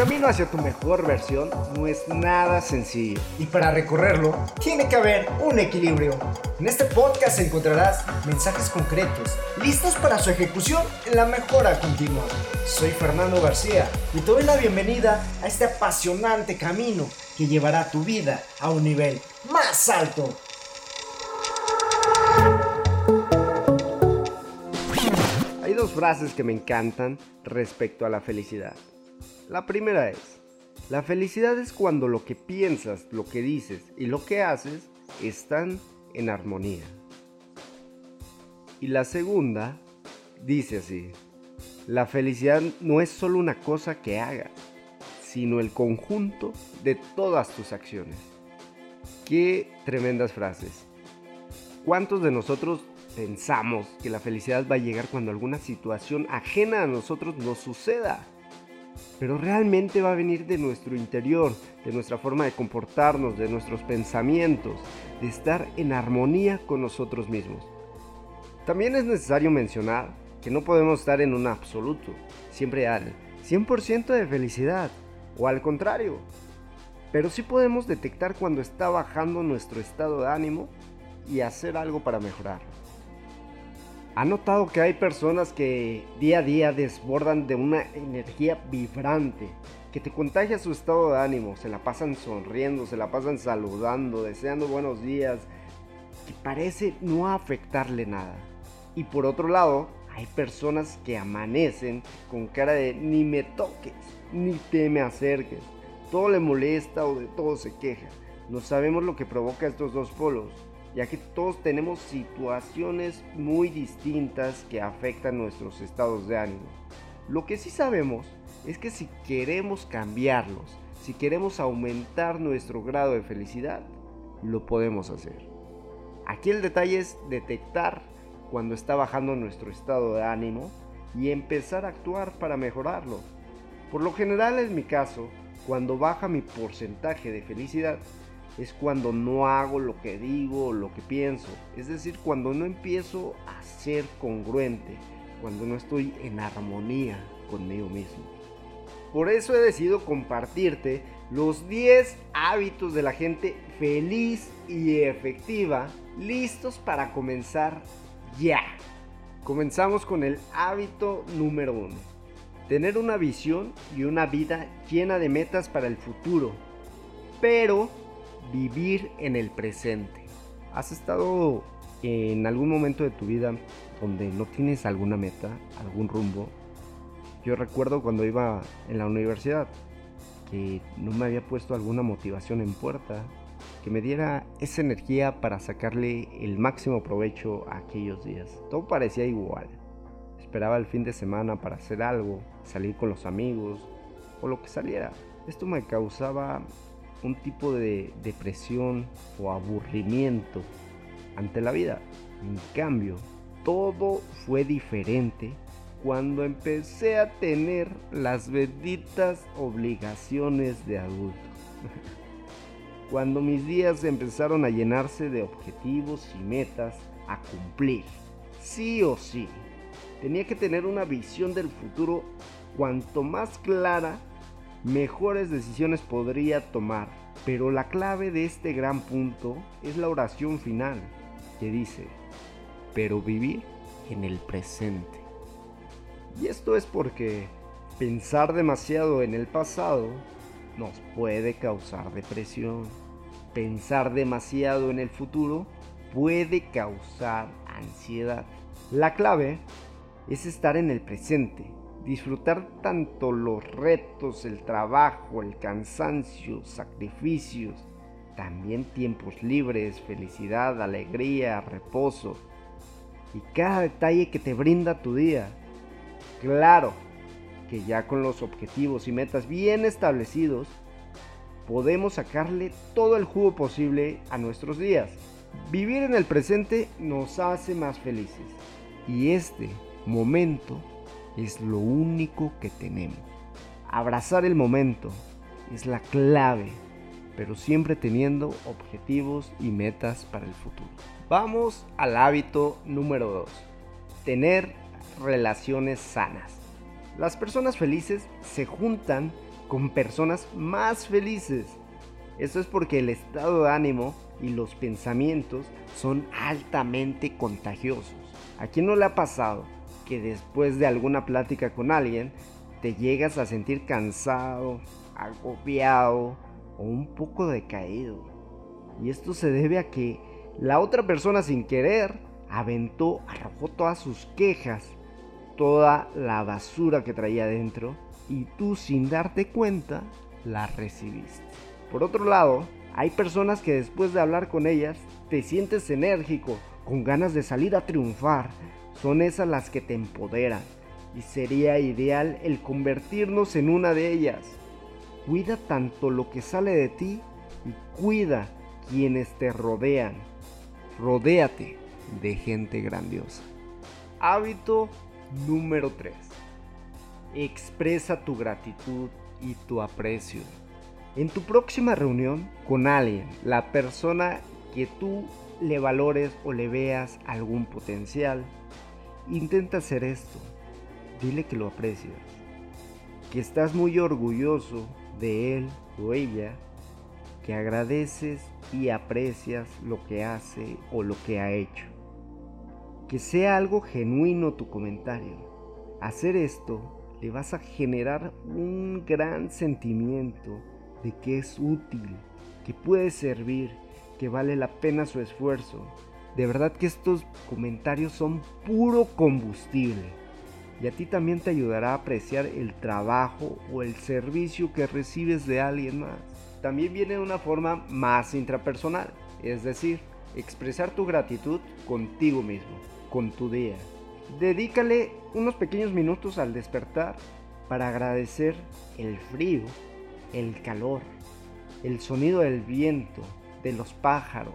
camino hacia tu mejor versión no es nada sencillo. Y para recorrerlo, tiene que haber un equilibrio. En este podcast encontrarás mensajes concretos, listos para su ejecución en la mejora continua. Soy Fernando García y te doy la bienvenida a este apasionante camino que llevará tu vida a un nivel más alto. Hay dos frases que me encantan respecto a la felicidad. La primera es, la felicidad es cuando lo que piensas, lo que dices y lo que haces están en armonía. Y la segunda dice así, la felicidad no es solo una cosa que hagas, sino el conjunto de todas tus acciones. Qué tremendas frases. ¿Cuántos de nosotros pensamos que la felicidad va a llegar cuando alguna situación ajena a nosotros nos suceda? Pero realmente va a venir de nuestro interior, de nuestra forma de comportarnos, de nuestros pensamientos, de estar en armonía con nosotros mismos. También es necesario mencionar que no podemos estar en un absoluto, siempre al 100% de felicidad, o al contrario, pero sí podemos detectar cuando está bajando nuestro estado de ánimo y hacer algo para mejorarlo. ¿Ha notado que hay personas que día a día desbordan de una energía vibrante, que te contagia su estado de ánimo, se la pasan sonriendo, se la pasan saludando, deseando buenos días, que parece no afectarle nada? Y por otro lado, hay personas que amanecen con cara de ni me toques, ni te me acerques, todo le molesta o de todo se queja. No sabemos lo que provoca estos dos polos ya que todos tenemos situaciones muy distintas que afectan nuestros estados de ánimo. Lo que sí sabemos es que si queremos cambiarlos, si queremos aumentar nuestro grado de felicidad, lo podemos hacer. Aquí el detalle es detectar cuando está bajando nuestro estado de ánimo y empezar a actuar para mejorarlo. Por lo general en mi caso, cuando baja mi porcentaje de felicidad, es cuando no hago lo que digo o lo que pienso. Es decir, cuando no empiezo a ser congruente, cuando no estoy en armonía conmigo mismo. Por eso he decidido compartirte los 10 hábitos de la gente feliz y efectiva listos para comenzar ya. Comenzamos con el hábito número 1. Tener una visión y una vida llena de metas para el futuro, pero vivir en el presente. ¿Has estado en algún momento de tu vida donde no tienes alguna meta, algún rumbo? Yo recuerdo cuando iba en la universidad que no me había puesto alguna motivación en puerta, que me diera esa energía para sacarle el máximo provecho a aquellos días. Todo parecía igual. Esperaba el fin de semana para hacer algo, salir con los amigos o lo que saliera. Esto me causaba un tipo de depresión o aburrimiento ante la vida. En cambio, todo fue diferente cuando empecé a tener las benditas obligaciones de adulto. cuando mis días empezaron a llenarse de objetivos y metas a cumplir. Sí o sí. Tenía que tener una visión del futuro cuanto más clara mejores decisiones podría tomar. Pero la clave de este gran punto es la oración final, que dice, pero vivir en el presente. Y esto es porque pensar demasiado en el pasado nos puede causar depresión. Pensar demasiado en el futuro puede causar ansiedad. La clave es estar en el presente, disfrutar tanto los retos, el trabajo, el cansancio, sacrificios, también tiempos libres, felicidad, alegría, reposo y cada detalle que te brinda tu día. Claro que ya con los objetivos y metas bien establecidos, podemos sacarle todo el jugo posible a nuestros días. Vivir en el presente nos hace más felices y este momento es lo único que tenemos. Abrazar el momento es la clave, pero siempre teniendo objetivos y metas para el futuro. Vamos al hábito número 2. Tener relaciones sanas. Las personas felices se juntan con personas más felices. Esto es porque el estado de ánimo y los pensamientos son altamente contagiosos. ¿A quién no le ha pasado que después de alguna plática con alguien te llegas a sentir cansado, agobiado o un poco decaído? Y esto se debe a que la otra persona sin querer aventó, arrojó todas sus quejas, toda la basura que traía dentro y tú sin darte cuenta la recibiste. Por otro lado, hay personas que después de hablar con ellas te sientes enérgico, con ganas de salir a triunfar. Son esas las que te empoderan y sería ideal el convertirnos en una de ellas. Cuida tanto lo que sale de ti y cuida quienes te rodean. Rodéate de gente grandiosa. Hábito número 3. Expresa tu gratitud y tu aprecio. En tu próxima reunión con alguien, la persona que tú le valores o le veas algún potencial, intenta hacer esto. Dile que lo aprecias, que estás muy orgulloso de él o ella, que agradeces y aprecias lo que hace o lo que ha hecho. Que sea algo genuino tu comentario. Hacer esto le vas a generar un gran sentimiento de que es útil, que puede servir, que vale la pena su esfuerzo. De verdad que estos comentarios son puro combustible y a ti también te ayudará a apreciar el trabajo o el servicio que recibes de alguien más. También viene de una forma más intrapersonal, es decir, expresar tu gratitud contigo mismo, con tu día. Dedícale unos pequeños minutos al despertar para agradecer el frío, el calor, el sonido del viento, de los pájaros,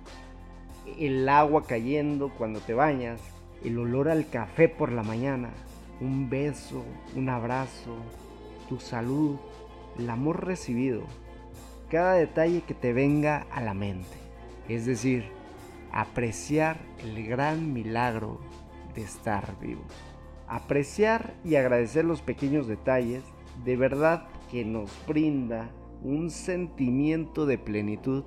el agua cayendo cuando te bañas, el olor al café por la mañana, un beso, un abrazo, tu salud, el amor recibido, cada detalle que te venga a la mente. Es decir, apreciar el gran milagro de estar vivo. Apreciar y agradecer los pequeños detalles de verdad que nos brinda un sentimiento de plenitud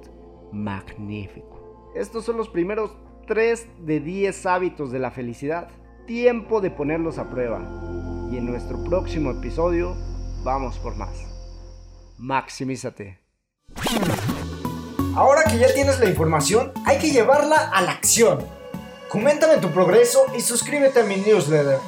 magnífico. Estos son los primeros 3 de 10 hábitos de la felicidad. Tiempo de ponerlos a prueba. Y en nuestro próximo episodio vamos por más. Maximízate. Ahora que ya tienes la información, hay que llevarla a la acción. Coméntame tu progreso y suscríbete a mi newsletter.